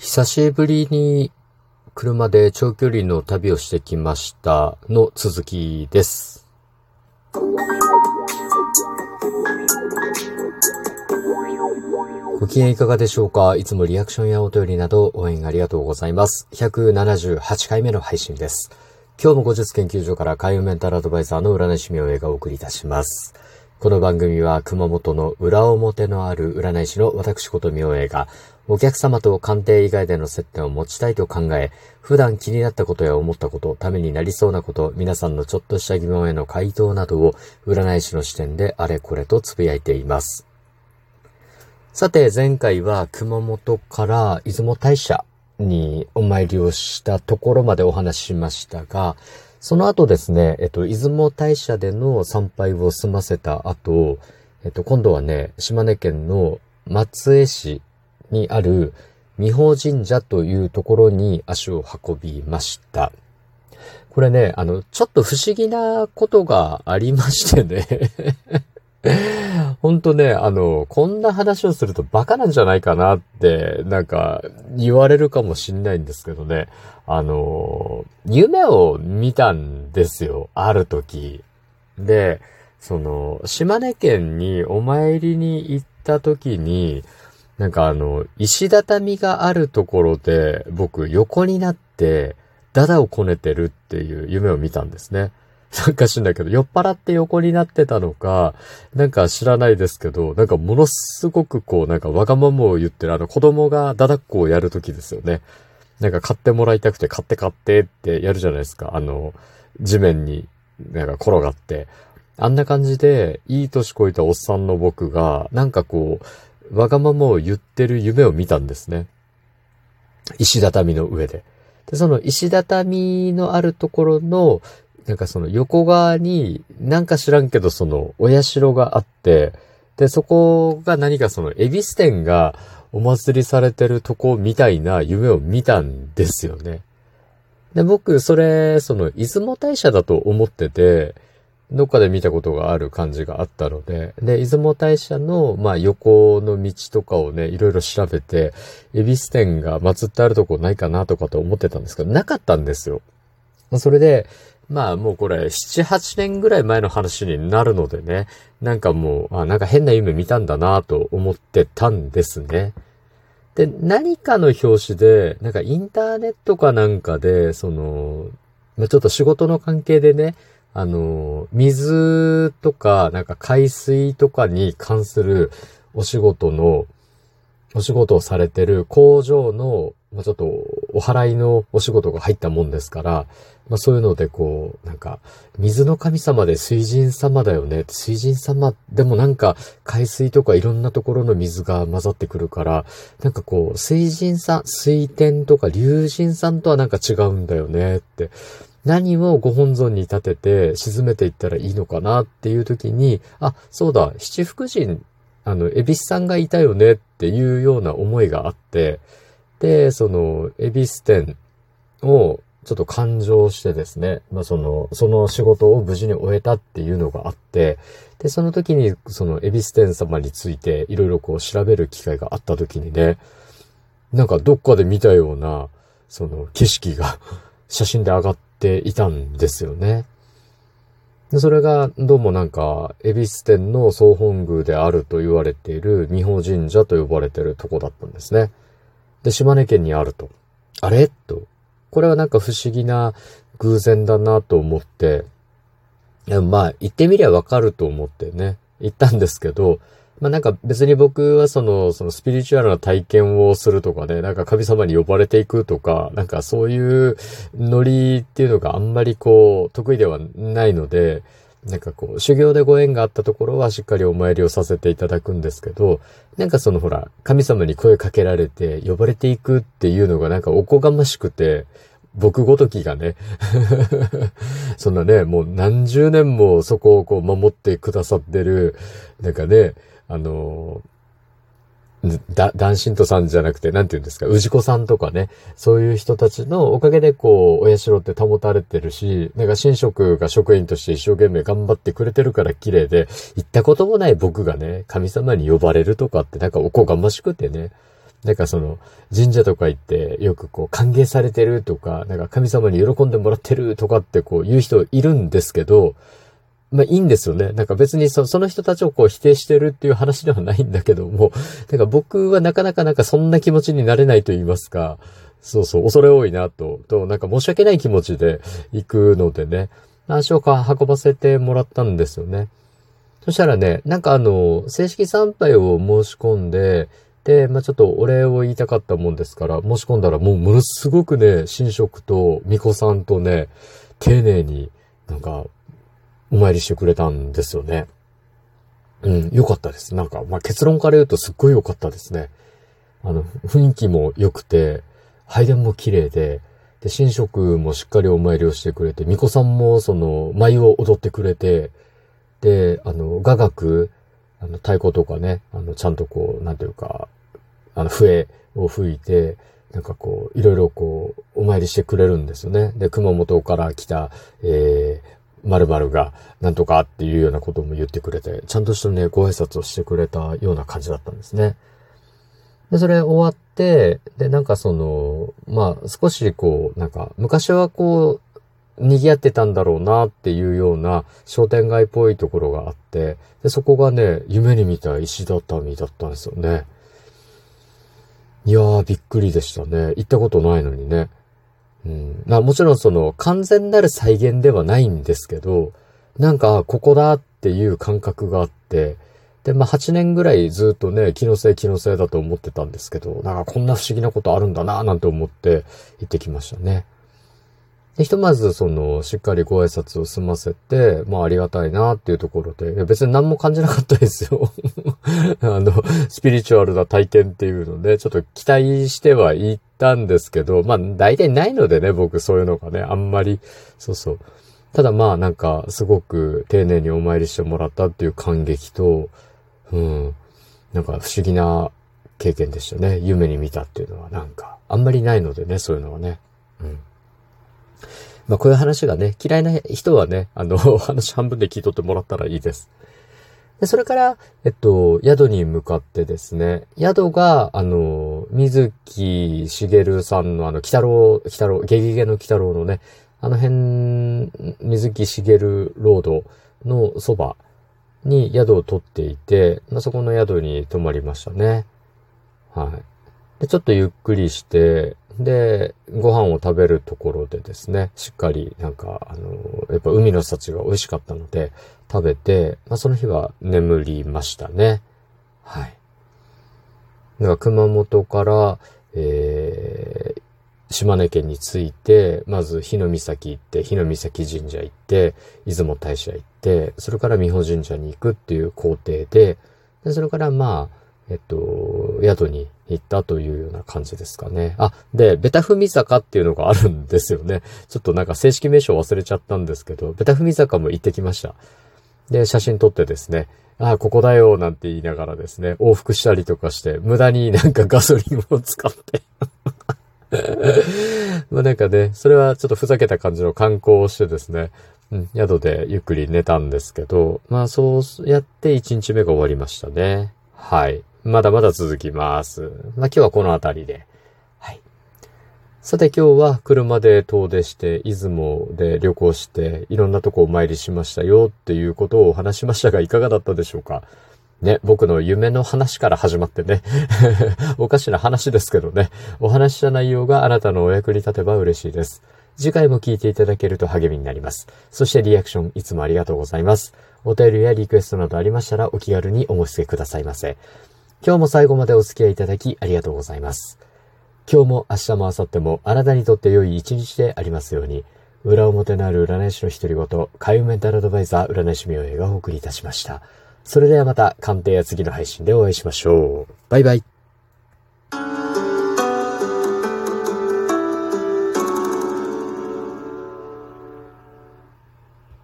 久しぶりに車で長距離の旅をしてきましたの続きです。ご機嫌いかがでしょうか？いつもリアクションやお便りなど応援ありがとうございます。178回目の配信です。今日も後日研究所から海運メンタルアドバイザーの占い師名映画をお送りいたします。この番組は熊本の裏表のある占い師の私こと名映がお客様と鑑定以外での接点を持ちたいと考え、普段気になったことや思ったこと、ためになりそうなこと、皆さんのちょっとした疑問への回答などを占い師の視点であれこれとつぶやいています。さて、前回は熊本から出雲大社にお参りをしたところまでお話ししましたが、その後ですね、えっと、出雲大社での参拝を済ませた後、えっと、今度はね、島根県の松江市にある美保神社というところに足を運びました。これね、あの、ちょっと不思議なことがありましてねほんとね、あの、こんな話をするとバカなんじゃないかなって、なんか、言われるかもしんないんですけどね。あの、夢を見たんですよ。ある時。で、その、島根県にお参りに行った時に、なんかあの、石畳があるところで、僕横になって、ダダをこねてるっていう夢を見たんですね。なんか知んないけど、酔っ払って横になってたのか、なんか知らないですけど、なんかものすごくこう、なんかわがままを言ってるあの子供がダダっこをやるときですよね。なんか買ってもらいたくて買って買ってってやるじゃないですか。あの、地面になんか転がって。あんな感じで、いい年こいたおっさんの僕が、なんかこう、わがままを言ってる夢を見たんですね。石畳の上で。で、その石畳のあるところの、なんかその横側に、なんか知らんけどそのお社があって、で、そこが何かその恵比寿店がお祭りされてるとこみたいな夢を見たんですよね。で、僕、それ、その、出雲大社だと思ってて、どっかで見たことがある感じがあったので、で、出雲大社の、まあ、横の道とかをね、いろいろ調べて、恵比寿店が祀ってあるとこないかなとかと思ってたんですけど、なかったんですよ。それで、まあもうこれ、7、8年ぐらい前の話になるのでね、なんかもう、あ、なんか変な夢見たんだなと思ってたんですね。で、何かの表紙で、なんかインターネットかなんかで、その、まあ、ちょっと仕事の関係でね、あの、水とか、なんか海水とかに関するお仕事の、お仕事をされてる工場の、まあ、ちょっとお払いのお仕事が入ったもんですから、まあそういうのでこう、なんか、水の神様で水神様だよね。水神様でもなんか海水とかいろんなところの水が混ざってくるから、なんかこう、水神さん、水天とか龍神さんとはなんか違うんだよねって。何をご本尊に立てて沈めていったらいいのかなっていう時に、あ、そうだ、七福神、あの、エビスさんがいたよねっていうような思いがあって、で、その、エビス店をちょっと感情してですね、まあその、その仕事を無事に終えたっていうのがあって、で、その時にそのエビス店様についていろいろこう調べる機会があった時にね、なんかどっかで見たような、その景色が 写真で上がっていたんですよね。でそれが、どうもなんか、恵比寿店の総本宮であると言われている美保神社と呼ばれているとこだったんですね。で、島根県にあると。あれ？と。これはなんか不思議な偶然だなと思って、まあ、行ってみりゃわかると思ってね、行ったんですけど、まあなんか別に僕はその、そのスピリチュアルな体験をするとかね、なんか神様に呼ばれていくとか、なんかそういうノリっていうのがあんまりこう、得意ではないので、なんかこう、修行でご縁があったところはしっかりお参りをさせていただくんですけど、なんかそのほら、神様に声かけられて呼ばれていくっていうのがなんかおこがましくて、僕ごときがね そんなね、もう何十年もそこをこう守ってくださってる、なんかね、あのだ、男神とさんじゃなくて、なんて言うんですか、氏子さんとかね、そういう人たちのおかげでこう、お社って保たれてるし、なんか神職が職員として一生懸命頑張ってくれてるから綺麗で、行ったこともない僕がね、神様に呼ばれるとかってなんかおこがましくてね、なんかその、神社とか行ってよくこう歓迎されてるとか、なんか神様に喜んでもらってるとかってこう言う人いるんですけど、まあいいんですよね。なんか別にそその人たちをこう否定してるっていう話ではないんだけども、なんか僕はなかなかなんかそんな気持ちになれないと言いますか、そうそう、恐れ多いなと、と、なんか申し訳ない気持ちで行くのでね、足を運ばせてもらったんですよね。そしたらね、なんかあの、正式参拝を申し込んで、で、まあ、ちょっとお礼を言いたかったもんですから、申し込んだらもうものすごくね、神職と巫女さんとね、丁寧になんかお参りしてくれたんですよね。うん、良かったです。なんか、まあ、結論から言うとすっごい良かったですね。あの、雰囲気も良くて、拝殿も綺麗で、で、神職もしっかりお参りをしてくれて、巫女さんもその、舞を踊ってくれて、で、あの、雅楽、あの、太鼓とかね、あの、ちゃんとこう、なんていうか、あの、笛を吹いて、なんかこう、いろいろこう、お参りしてくれるんですよね。で、熊本から来た、えー、〇〇がなんとかっていうようなことも言ってくれて、ちゃんとしたね、ご挨拶をしてくれたような感じだったんですね。で、それ終わって、で、なんかその、まあ、少しこう、なんか、昔はこう、賑わってたんだろうなっていうような商店街っぽいところがあって、で、そこがね、夢に見た石畳だったんですよね。いやー、びっくりでしたね。行ったことないのにね。うん。まあもちろんその完全なる再現ではないんですけど、なんかここだっていう感覚があって、で、まあ8年ぐらいずっとね、気のせい気のせいだと思ってたんですけど、なんかこんな不思議なことあるんだなぁなんて思って行ってきましたね。で、ひとまず、その、しっかりご挨拶を済ませて、まあ、ありがたいなっていうところで、いや別に何も感じなかったですよ。あの、スピリチュアルな体験っていうので、ちょっと期待してはいったんですけど、まあ、大体ないのでね、僕そういうのがね、あんまり、そうそう。ただまあ、なんか、すごく丁寧にお参りしてもらったっていう感激と、うん、なんか不思議な経験でしたね。夢に見たっていうのはなんか、あんまりないのでね、そういうのはね。うん。まあこういう話がね、嫌いな人はね、あの、話半分で聞いとってもらったらいいです。で、それから、えっと、宿に向かってですね、宿が、あの、水木しげるさんのあの、北郎、北郎、ゲゲゲの北郎のね、あの辺、水木しげるロードのそばに宿を取っていて、まあ、そこの宿に泊まりましたね。はい。で、ちょっとゆっくりして、で、ご飯を食べるところでですね、しっかりなんか、あの、やっぱ海の幸が美味しかったので、食べて、まあ、その日は眠りましたね。はい。だから熊本から、えー、島根県に着いて、まず日の岬行って、日の岬神社行って、出雲大社行って、それから美保神社に行くっていう工程で、でそれからまあ、えっと、宿に行ったというような感じですかね。あ、で、ベタ踏み坂っていうのがあるんですよね。ちょっとなんか正式名称忘れちゃったんですけど、ベタ踏み坂も行ってきました。で、写真撮ってですね、ああ、ここだよ、なんて言いながらですね、往復したりとかして、無駄になんかガソリンを使って まあなんかね、それはちょっとふざけた感じの観光をしてですね、うん、宿でゆっくり寝たんですけど、まあそうやって1日目が終わりましたね。はい。まだまだ続きます。まあ今日はこの辺りで。はい。さて今日は車で遠出して、出雲で旅行して、いろんなとこお参りしましたよっていうことをお話しましたが、いかがだったでしょうか？ね、僕の夢の話から始まってね。おかしな話ですけどね。お話した内容があなたのお役に立てば嬉しいです。次回も聞いていただけると励みになります。そしてリアクションいつもありがとうございます。お便りやリクエストなどありましたらお気軽にお申し付けくださいませ。今日も最後までお付き合いいただきありがとうございます。今日も明日も明後日もあなたにとって良い一日でありますように、裏表のある占い師の独り言、海運メンタルアドバイザー占い師名映がお送りいたしました。それではまた鑑定や次の配信でお会いしましょう。バイバイ。